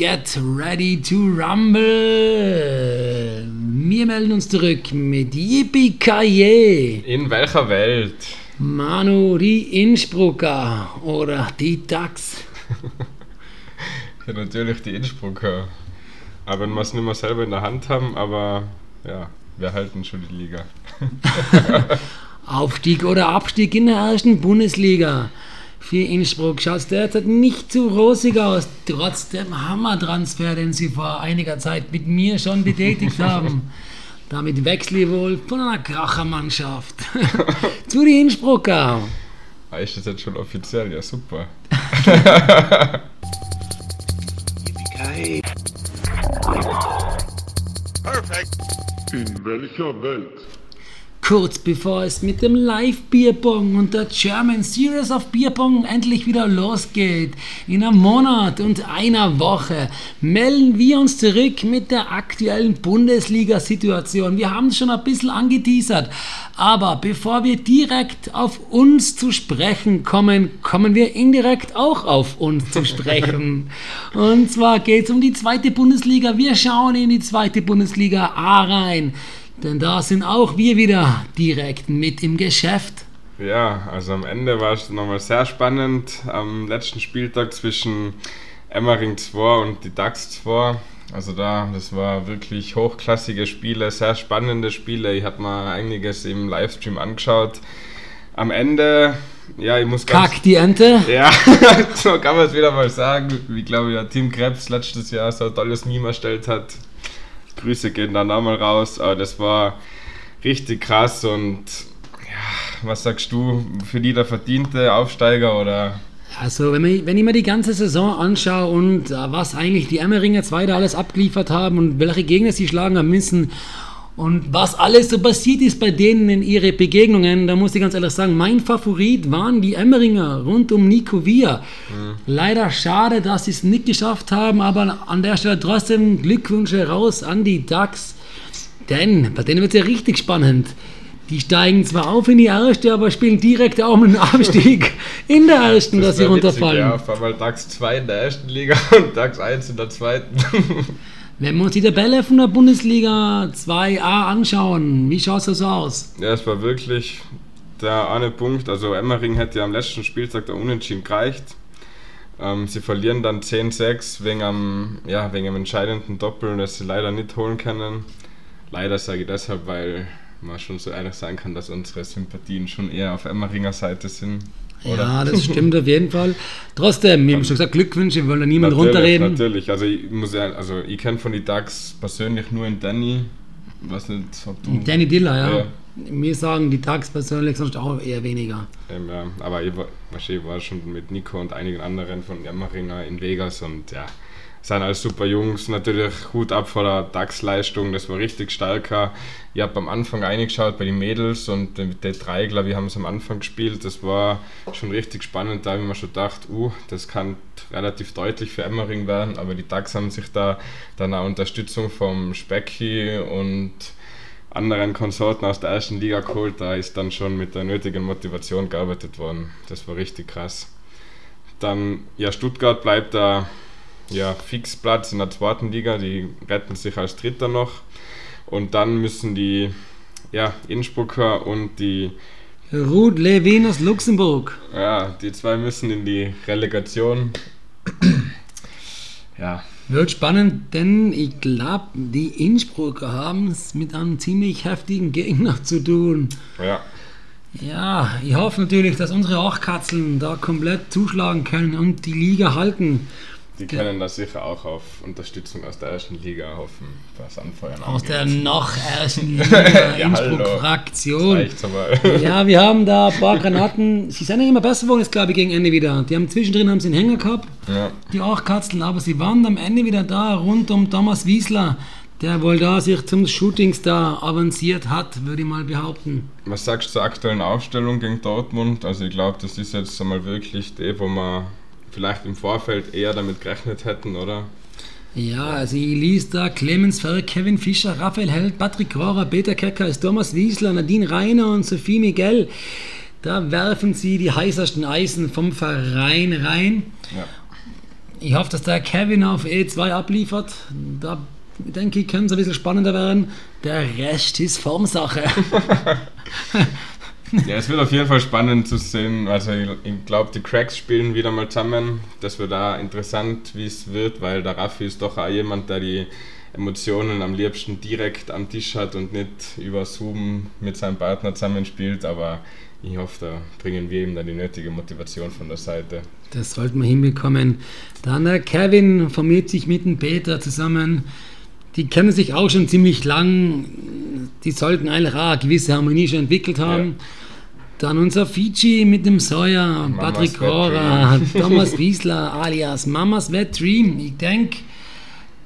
Get ready to rumble. Wir melden uns zurück mit Yippie Kaye. In welcher Welt? Manu, die Innsbrucker oder die DAX. ja, natürlich die Innsbrucker. Aber wenn wir es nicht mehr selber in der Hand haben, aber ja, wir halten schon die Liga. Aufstieg oder Abstieg in der ersten Bundesliga. Für Innsbruck schaut es derzeit nicht zu rosig aus, trotz dem Hammertransfer, den sie vor einiger Zeit mit mir schon betätigt haben. Damit wechsle ich wohl von einer Krachermannschaft zu den Innsbrucker. Ah, ist das jetzt schon offiziell? Ja, super. Perfekt. In welcher Welt? Kurz bevor es mit dem Live-Bierbong und der German Series of Bierbong endlich wieder losgeht. In einem Monat und einer Woche melden wir uns zurück mit der aktuellen Bundesliga-Situation. Wir haben es schon ein bisschen angeteasert, aber bevor wir direkt auf uns zu sprechen kommen, kommen wir indirekt auch auf uns zu sprechen. und zwar geht es um die zweite Bundesliga. Wir schauen in die zweite Bundesliga A rein. Denn da sind auch wir wieder direkt mit im Geschäft. Ja, also am Ende war es nochmal sehr spannend am letzten Spieltag zwischen Emmering 2 und die DAX 2. Also da, das war wirklich hochklassige Spiele, sehr spannende Spiele. Ich habe mal einiges im Livestream angeschaut. Am Ende, ja, ich muss Kack die Ente? Ja, so kann man es wieder mal sagen. Wie glaube ich, ja, Team Krebs letztes Jahr so ein tolles Meme erstellt hat. Grüße gehen dann auch mal raus. Aber das war richtig krass und ja, was sagst du, für die der verdiente Aufsteiger oder? Also, wenn, man, wenn ich mir die ganze Saison anschaue und uh, was eigentlich die Emmeringer Zweite alles abgeliefert haben und welche Gegner sie schlagen haben müssen und was alles so passiert ist bei denen in ihre Begegnungen, da muss ich ganz ehrlich sagen, mein Favorit waren die Emmeringer rund um Nico Via. Mhm. Leider schade, dass sie es nicht geschafft haben, aber an der Stelle trotzdem Glückwünsche raus an die Ducks. Denn bei denen wird es ja richtig spannend. Die steigen zwar auf in die erste, aber spielen direkt auch mit dem Abstieg in der ersten, das dass sie runterfallen. Witzig, ja, auf einmal DAX 2 in der ersten Liga und DAX 1 in der zweiten. Wenn wir uns die Tabelle von der Bundesliga 2a anschauen, wie schaut das aus? Ja, es war wirklich der eine Punkt. Also Emmering hätte ja am letzten Spieltag der Unentschieden gereicht. Ähm, sie verlieren dann 10-6 wegen am, ja, wegen am entscheidenden Doppel, das sie leider nicht holen können. Leider sage ich deshalb, weil man schon so ehrlich sein kann, dass unsere Sympathien schon eher auf Emmeringer Seite sind. Oder? Ja, das stimmt auf jeden Fall. Trotzdem, wir haben schon gesagt, Glückwünsche, wir wollen da niemand runterreden. Natürlich, also ich muss ja, also ich kenne von den DAX persönlich nur in Danny. Was nicht, ob du. Danny Diller, ja. ja. Wir sagen die DAX persönlich sonst auch eher weniger. Ähm, ja, aber ich war, ich war schon mit Nico und einigen anderen von Jammeringer in Vegas und ja, sind alles super Jungs. Natürlich Hut ab vor der DAX-Leistung, das war richtig stark. Ich habe am Anfang reingeschaut bei den Mädels und mit der drei, glaube ich, haben es am Anfang gespielt. Das war schon richtig spannend. Da habe ich mir schon gedacht, uh, das kann relativ deutlich für Emmering werden. Aber die DAX haben sich da dann auch Unterstützung vom Specky und anderen Konsorten aus der ersten Liga geholt. Da ist dann schon mit der nötigen Motivation gearbeitet worden. Das war richtig krass. Dann, ja, Stuttgart bleibt da ja, Fixplatz in der zweiten Liga, die retten sich als Dritter noch. Und dann müssen die ja, Innsbrucker und die Ruth Levin aus Luxemburg. Ja, die zwei müssen in die Relegation. ja. Wird spannend, denn ich glaube, die Innsbrucker haben es mit einem ziemlich heftigen Gegner zu tun. Ja. Ja, ich hoffe natürlich, dass unsere Achtkatzeln da komplett zuschlagen können und die Liga halten. Die können da sicher auch auf Unterstützung aus der ersten Liga hoffen, was Anfeuern Aus der noch ersten Liga ja, Innsbruck-Fraktion. ja, wir haben da ein paar Granaten. Sie sind ja immer besser geworden, jetzt glaube ich, gegen Ende wieder. Die haben zwischendrin haben sie einen Hänger gehabt, ja. die Achtkatzeln, aber sie waren am Ende wieder da, rund um Thomas Wiesler der wohl da sich zum Shootingstar avanciert hat, würde ich mal behaupten. Was sagst du zur aktuellen Aufstellung gegen Dortmund? Also ich glaube, das ist jetzt einmal wirklich die, wo man vielleicht im Vorfeld eher damit gerechnet hätten, oder? Ja, also ich liest da Clemens Ferrer, Kevin Fischer, Raphael Held, Patrick Rohrer, Peter Kecker, Thomas Wiesler, Nadine Reiner und Sophie Miguel. Da werfen sie die heißesten Eisen vom Verein rein. Ja. Ich hoffe, dass der Kevin auf E2 abliefert. Da denke ich, könnte es ein bisschen spannender werden. Der Rest ist Formsache. Ja, es wird auf jeden Fall spannend zu sehen. Also ich, glaube, die Cracks spielen wieder mal zusammen. Das wird da interessant, wie es wird, weil der Raffi ist doch auch jemand, der die Emotionen am liebsten direkt am Tisch hat und nicht über Zoom mit seinem Partner zusammenspielt. Aber ich hoffe, da bringen wir ihm dann die nötige Motivation von der Seite. Das sollten wir hinbekommen. Dann der Kevin formiert sich mit dem Peter zusammen. Die kennen sich auch schon ziemlich lang. Die sollten eigentlich auch eine gewisse Harmonie schon entwickelt haben. Dann unser Fiji mit dem Sawyer, Mamas Patrick Rohrer, Thomas Wiesler alias Mamas Wet Dream. Ich denke,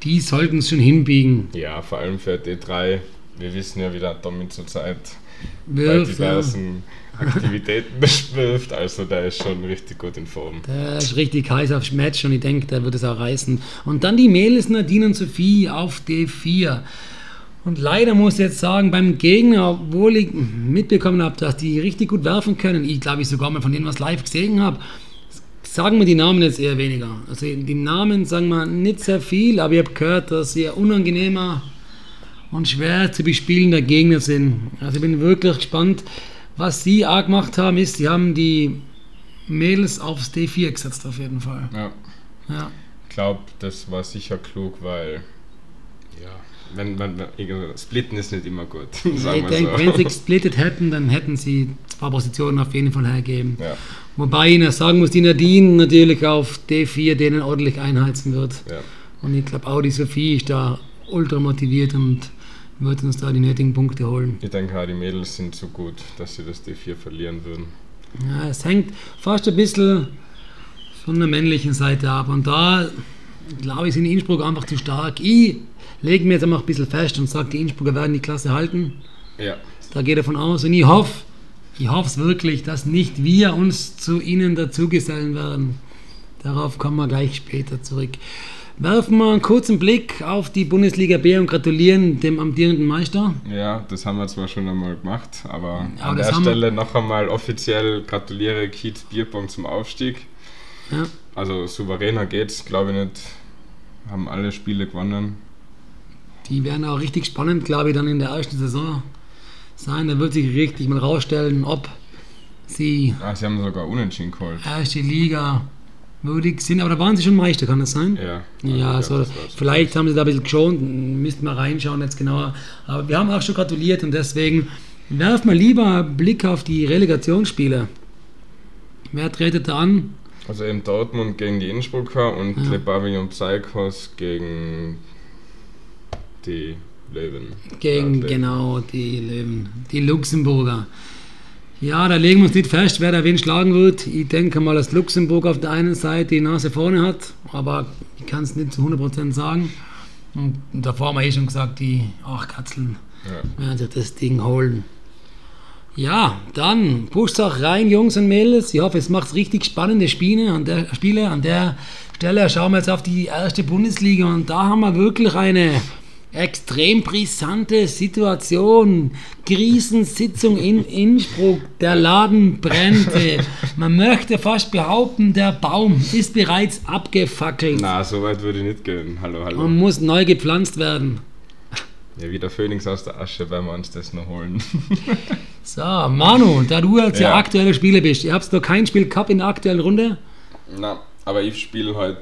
die sollten es schon hinbiegen. Ja, vor allem für D3. Wir wissen ja, wie der Tommy zurzeit bei Wirft, ja. diversen Aktivitäten wirft. Also der ist schon richtig gut in Form. Der ist richtig heiß aufs Match und ich denke, der wird es auch reißen. Und dann die Mädels Nadine und Sophie auf D4. Und leider muss ich jetzt sagen, beim Gegner, obwohl ich mitbekommen habe, dass die richtig gut werfen können, ich glaube, ich sogar mal von denen was live gesehen habe, sagen wir die Namen jetzt eher weniger. Also die Namen sagen wir nicht sehr viel, aber ich habe gehört, dass sie ein unangenehmer und schwer zu bespielender Gegner sind. Also ich bin wirklich gespannt. Was sie auch gemacht haben, ist, sie haben die Mädels aufs D4 gesetzt auf jeden Fall. Ja. Ja. Ich glaube, das war sicher klug, weil ja, wenn man splitten ist nicht immer gut. Ich denke, so. wenn sie gesplittet hätten, dann hätten sie zwei Positionen auf jeden Fall hergeben. Ja, Wobei ich noch sagen muss, die Nadine natürlich auf D4 denen ordentlich einheizen wird. ja. Und ich glaube auch die Sophie ist da ultra motiviert und wird uns da die nötigen Punkte holen. Ich denke auch, die Mädels sind so gut, dass sie das D4 verlieren würden. Ja, es hängt fast ein bisschen von der männlichen Seite ab. Und da, glaube ich, sind die Innsbrucker einfach zu stark. Ich lege mir jetzt einfach ein bisschen fest und sage, die Innsbrucker werden die Klasse halten. Ja, Da geht davon aus. Und ich hoffe, ich hoffe es wirklich, dass nicht wir uns zu ihnen dazugesellen werden. Darauf kommen wir gleich später zurück. Werfen wir einen kurzen Blick auf die Bundesliga B und gratulieren dem amtierenden Meister. ja, das haben wir zwar schon einmal gemacht, aber, Aber an der Stelle noch einmal offiziell gratuliere Kiez Bierpong zum Aufstieg. Ja. Also souveräner geht's, glaube ich nicht. Haben alle Spiele gewonnen. Die werden auch richtig spannend, glaube ich, dann in der ersten Saison sein. Da wird sich richtig mal rausstellen, ob sie Ah, sie haben sogar unentschieden geholt. erste Liga würdig sind. Aber da waren sie schon Meister, kann das sein? Ja, Ja, also, so, das war's. vielleicht haben sie da ein bisschen geschont, müssten wir reinschauen jetzt genauer. Aber wir haben auch schon gratuliert und deswegen werfen wir lieber einen Blick auf die Relegationsspiele. Wer tretet da an? Also eben Dortmund gegen die Innsbrucker und Ja. Le Pavillon Psychos gegen die Löwen. Gegen, Ja, genau, die Löwen, die Luxemburger. Ja, da legen wir uns nicht fest, wer da wen schlagen wird. Ich denke mal, dass Luxemburg auf der einen Seite die Nase vorne hat, aber ich kann es nicht zu 100% sagen. Und davor haben wir eh schon gesagt, die Achtkatzeln Ja. werden sich das Ding holen. Ja, dann pusht auch rein, Jungs und Mädels. Ich hoffe, es macht richtig spannende Spiele an der, Spiele. An der Stelle schauen wir jetzt auf die erste Bundesliga und da haben wir wirklich eine extrem brisante Situation. Krisensitzung in Innsbruck. Der Laden brennte. Man möchte fast behaupten, der Baum ist bereits abgefackelt Na, so weit würde ich nicht gehen. Hallo, hallo. und muss neu gepflanzt werden. Ja, wie der Phönix aus der Asche werden wir uns das noch holen. So, Manu, da du jetzt ja, Ja. aktueller Spieler bist, ihr habt noch kein Spiel gehabt in der aktuellen Runde? Na, aber ich spiele heute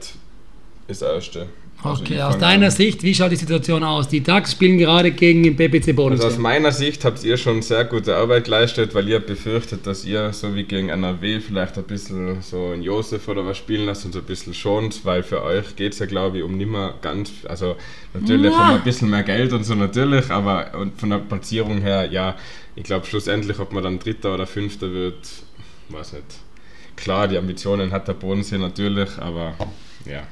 das erste. Also Okay, aus deiner an. Sicht, wie schaut die Situation aus? Die DAX spielen gerade gegen den PPC Also aus meiner Sicht habt ihr schon sehr gute Arbeit geleistet, weil ihr befürchtet, dass ihr so wie gegen NRW vielleicht ein bisschen so einen Josef oder was spielen lasst und so ein bisschen schont, weil für euch geht es ja glaube ich um nimmer ganz, also natürlich Ja. um ein bisschen mehr Geld und so natürlich, aber von der Platzierung her, ja, ich glaube schlussendlich, ob man dann Dritter oder Fünfter wird, weiß nicht. Klar, die Ambitionen hat der Bodensee natürlich, aber ja.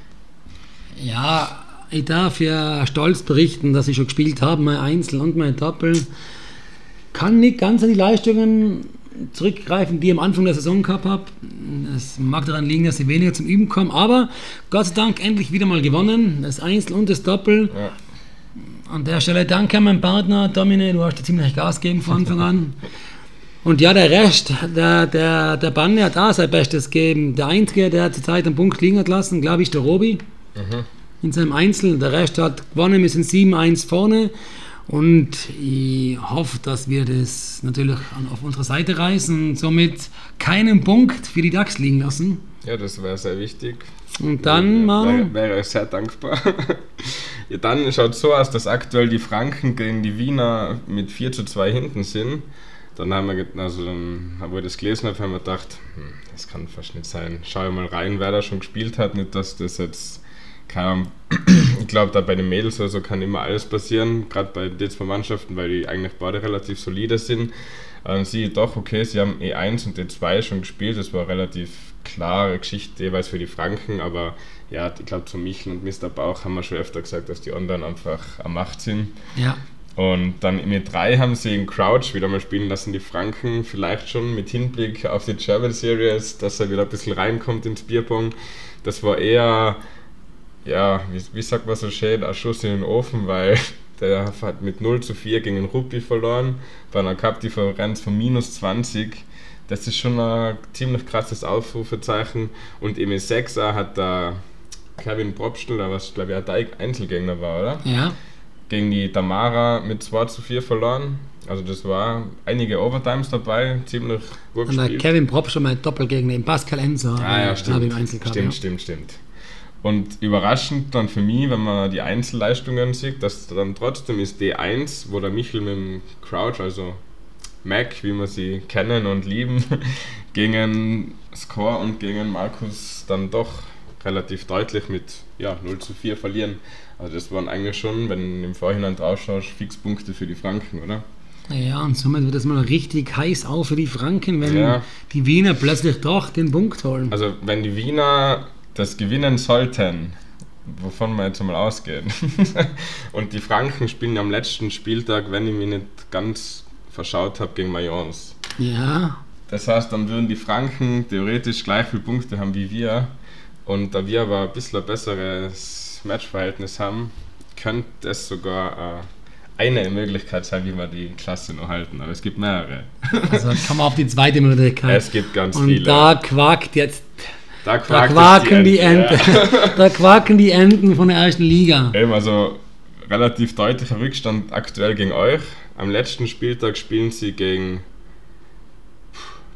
Ja, ich darf ja stolz berichten, dass ich schon gespielt habe, mein Einzel und mein Doppel. Kann nicht ganz an die Leistungen zurückgreifen, die ich am Anfang der Saison gehabt habe. Es mag daran liegen, dass ich weniger zum Üben komme, aber Gott sei Dank endlich wieder mal gewonnen. Das Einzel und das Doppel. ja. An der Stelle danke an meinen Partner Domine, du hast dir ziemlich Gas gegeben von Anfang an. Und ja, der Rest, der, der, der Banne hat auch sein Bestes gegeben. Der Einzige, der zurzeit einen Punkt liegen hat lassen, glaube ich, der Robi. In seinem Einzel. Der Rest hat gewonnen, wir sind 7-1 vorne. Und ich hoffe, dass wir das natürlich auf unsere Seite reißen und somit keinen Punkt für die DAX liegen lassen. Ja, das wäre sehr wichtig. Und dann, Manu, wäre, ich sehr dankbar. ja, dann schaut so aus, dass aktuell die Franken gegen die Wiener mit 4 zu 2 hinten sind. Dann haben wir, also dann, wo ich das gelesen habe, haben wir gedacht, hm, das kann fast nicht sein. Schau mal rein, wer da schon gespielt hat, nicht, dass das jetzt, keine Ahnung, ich glaube, da bei den Mädels oder so kann immer alles passieren, gerade bei den zwei Mannschaften, weil die eigentlich beide relativ solide sind. Sehe ich doch, okay, sie haben E1 und E2 schon gespielt, das war eine relativ klare Geschichte jeweils für die Franken, aber ja, ich glaube, zu Michel und Mr. Bauch haben wir schon öfter gesagt, dass die anderen einfach am Macht sind. ja, Und dann in E3 haben sie in Crouch wieder mal spielen lassen, die Franken, vielleicht schon mit Hinblick auf die German Series, dass er wieder ein bisschen reinkommt ins Bierpong. Das war eher, ja, wie, wie sagt man so schön, ein Schuss in den Ofen, weil der hat mit 0 zu 4 gegen den Ruppi verloren, bei einer Cup-Differenz von minus 20. Das ist schon ein ziemlich krasses Aufrufezeichen. Und im E6er hat da Kevin Probstl, der was glaube ich ein Einzelgänger war, oder? ja. gegen die Tamara mit 2 zu 4 verloren. Also das war einige Overtimes dabei, ziemlich gut Und gespielt. Kevin Prop schon mal doppelt gegen den Pascal Enzo. Ah ja, stimmt. im Einzel gehabt, stimmt, ja. stimmt, stimmt. Und überraschend dann für mich, wenn man die Einzelleistungen sieht, dass dann trotzdem ist D1, wo der Michel mit dem Crouch, also Mac, wie wir sie kennen und lieben, gegen Score und gegen Markus dann doch relativ deutlich mit ja, 0 zu 4 verlieren. Also das waren eigentlich schon, wenn du im Vorhinein drauf schaust, Fixpunkte für die Franken, oder? Ja, und somit wird es mal richtig heiß auf für die Franken, wenn Ja. die Wiener plötzlich doch den Punkt holen. Also wenn die Wiener das gewinnen sollten, wovon wir jetzt mal ausgehen, und die Franken spielen am letzten Spieltag, wenn ich mich nicht ganz verschaut habe, gegen Mayence. Ja, Das heißt, dann würden die Franken theoretisch gleich viele Punkte haben wie wir. Und da wir aber ein bisschen ein besseres Matchverhältnis haben, könnte es sogar äh, eine Möglichkeit sein, wie wir die Klasse noch halten. Aber es gibt mehrere. also kann man auf die zweite Möglichkeit. Es gibt ganz und viele. da quakt jetzt, da da quaken die Ente. Enten. Ja. da quaken die Enten von der ersten Liga. Eben, also relativ deutlicher Rückstand aktuell gegen euch. Am letzten Spieltag spielen sie gegen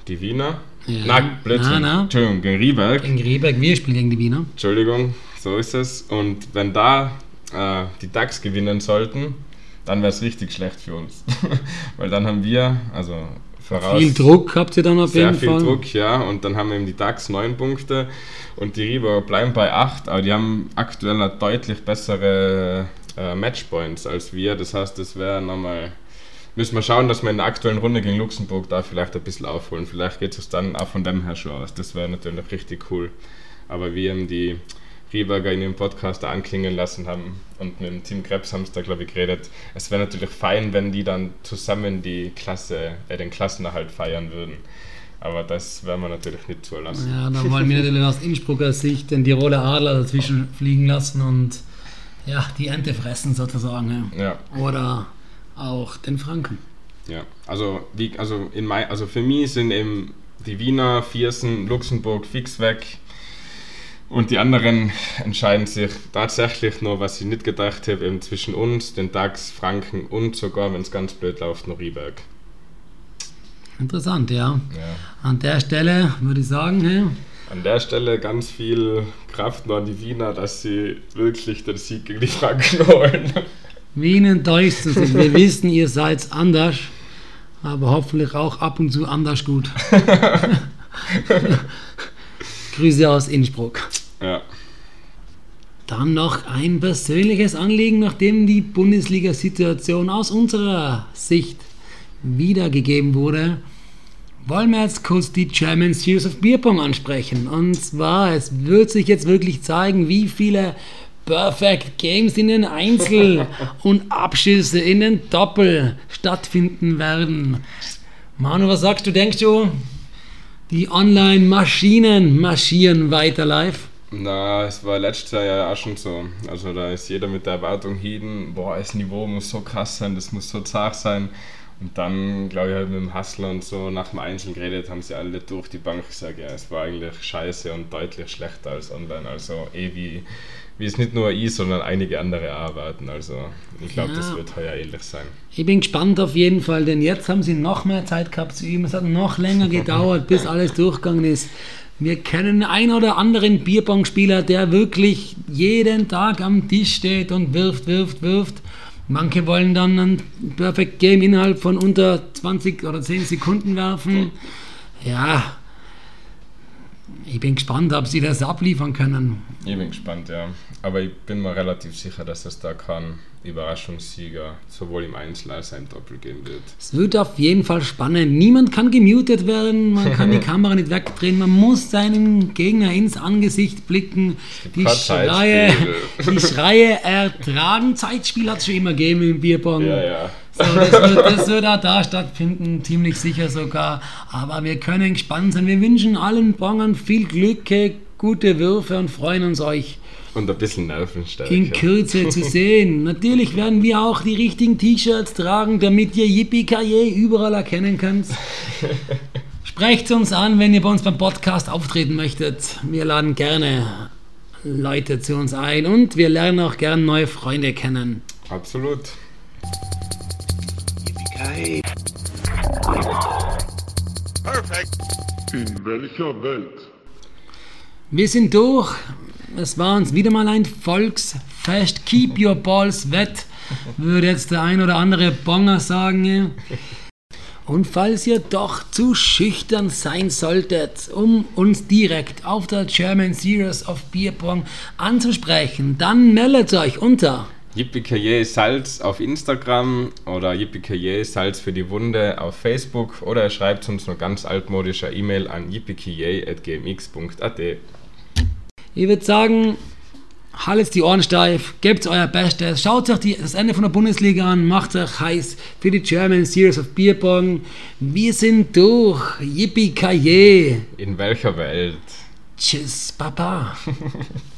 die Wiener. Ja. Nein, Blödsinn. Na, na. Entschuldigung, gegen Rieberg. Gegen Rieberg, wir spielen gegen die Wiener. Entschuldigung, so ist es. Und wenn da äh, die DAX gewinnen sollten, dann wäre es richtig schlecht für uns. Weil dann haben wir, also voraus. Viel Druck habt ihr dann auf Sehr jeden viel Fall. Druck, ja. Und dann haben eben die DAX 9 Punkte und die River bleiben bei 8, aber die haben aktuell eine deutlich bessere äh, Matchpoints als wir. Das heißt, das wäre nochmal. Müssen wir schauen, dass wir in der aktuellen Runde gegen Luxemburg da vielleicht ein bisschen aufholen. Vielleicht geht es dann auch von dem her schon aus. Das wäre natürlich richtig cool. Aber wie eben die Rieberger in ihrem Podcast da anklingen lassen haben und mit dem Team Krebs haben sie da, glaube ich, geredet. Es wäre natürlich fein, wenn die dann zusammen die Klasse, äh, den Klassenerhalt feiern würden. Aber das werden wir natürlich nicht zulassen. Ja, da wollen wir natürlich aus Innsbrucker Sicht den Tiroler Adler dazwischen fliegen lassen und ja, die Ente fressen sozusagen. Ja. Ja, Oder auch den Franken. ja. Also, wie, also, in mein, also für mich sind eben die Wiener, Viersen, Luxemburg fix weg. Und die anderen entscheiden sich tatsächlich nur, was ich nicht gedacht habe, eben zwischen uns, den DAX, Franken und sogar, wenn es ganz blöd läuft, noch Rieberg. Interessant, ja. Ja. An der Stelle würde ich sagen, hey, An der Stelle ganz viel Kraft nur an die Wiener, dass sie wirklich den Sieg gegen die Franken holen. Wien enttäuscht sind. Wir wissen, ihr seid anders, aber hoffentlich auch ab und zu anders gut. Grüße aus Innsbruck. Ja. Dann noch ein persönliches Anliegen, nachdem die Bundesliga-Situation aus unserer Sicht wiedergegeben wurde, wollen wir jetzt kurz die German Series of Beerpong ansprechen. Und zwar, es wird sich jetzt wirklich zeigen, wie viele Perfect Games in den Einzel- und Abschüsse in den Doppel stattfinden werden. Manu, was sagst du? Denkst du, die Online-Maschinen marschieren weiter live? Na, es war letztes Jahr ja auch schon so. Also da ist jeder mit der Erwartung hin, boah, das Niveau muss so krass sein, das muss so zart sein. Und dann, glaube ich, halt mit dem Hustler und so nach dem Einzel geredet, haben sie alle durch die Bank gesagt, ja, es war eigentlich scheiße und deutlich schlechter als online. Also eh wie, wie es nicht nur ich, sondern einige andere arbeiten. Also ich glaube, Ja. das wird heuer ähnlich sein. Ich bin gespannt auf jeden Fall, denn jetzt haben sie noch mehr Zeit gehabt zu üben. Es hat noch länger gedauert, bis alles durchgegangen ist. Wir kennen einen oder anderen Bierpong-Spieler, der wirklich jeden Tag am Tisch steht und wirft, wirft, wirft. Manche wollen dann ein Perfect Game innerhalb von unter 20 oder 10 Sekunden werfen. Ja, ich bin gespannt, ob sie das abliefern können. Ich bin gespannt, ja. Aber ich bin mir relativ sicher, dass es da keinen Überraschungssieger sowohl im Einzel als auch im Doppel geben wird. Es wird auf jeden Fall spannend. Niemand kann gemutet werden, man kann die Kamera nicht wegdrehen, man muss seinem Gegner ins Angesicht blicken. Die Schreie, die Schreie ertragen. Zeitspiel hat es schon immer gegeben im Bierpong. Ja, ja. So, das, wird, das wird auch da stattfinden, ziemlich sicher sogar. Aber wir können gespannt sein. Wir wünschen allen Bongern viel Glück, gute Würfe und freuen uns euch Und ein bisschen Nervenstärke. in Kürze zu sehen. Natürlich werden wir auch die richtigen T-Shirts tragen, damit ihr Yippie überall erkennen könnt. Sprecht uns an, wenn ihr bei uns beim Podcast auftreten möchtet. Wir laden gerne Leute zu uns ein und wir lernen auch gerne neue Freunde kennen. Absolut. Perfect. In welcher Welt? Wir sind durch. Es war uns wieder mal ein Volksfest. Keep your balls wet, würde jetzt der ein oder andere Bonger sagen. Und falls ihr doch zu schüchtern sein solltet, um uns direkt auf der German Series of Beer Pong anzusprechen, dann meldet euch unter Yippie Salz auf Instagram oder Yippie Salz für die Wunde auf Facebook oder ihr schreibt uns nur ganz altmodischer E-Mail an yippie.gmx.at. Ich würde sagen, haltet die Ohren steif, gebt euer Bestes, schaut euch die, das Ende von der Bundesliga an, macht euch heiß für die German Series of Beer Pong. Wir sind durch. Yippie. In welcher Welt? Tschüss, Papa.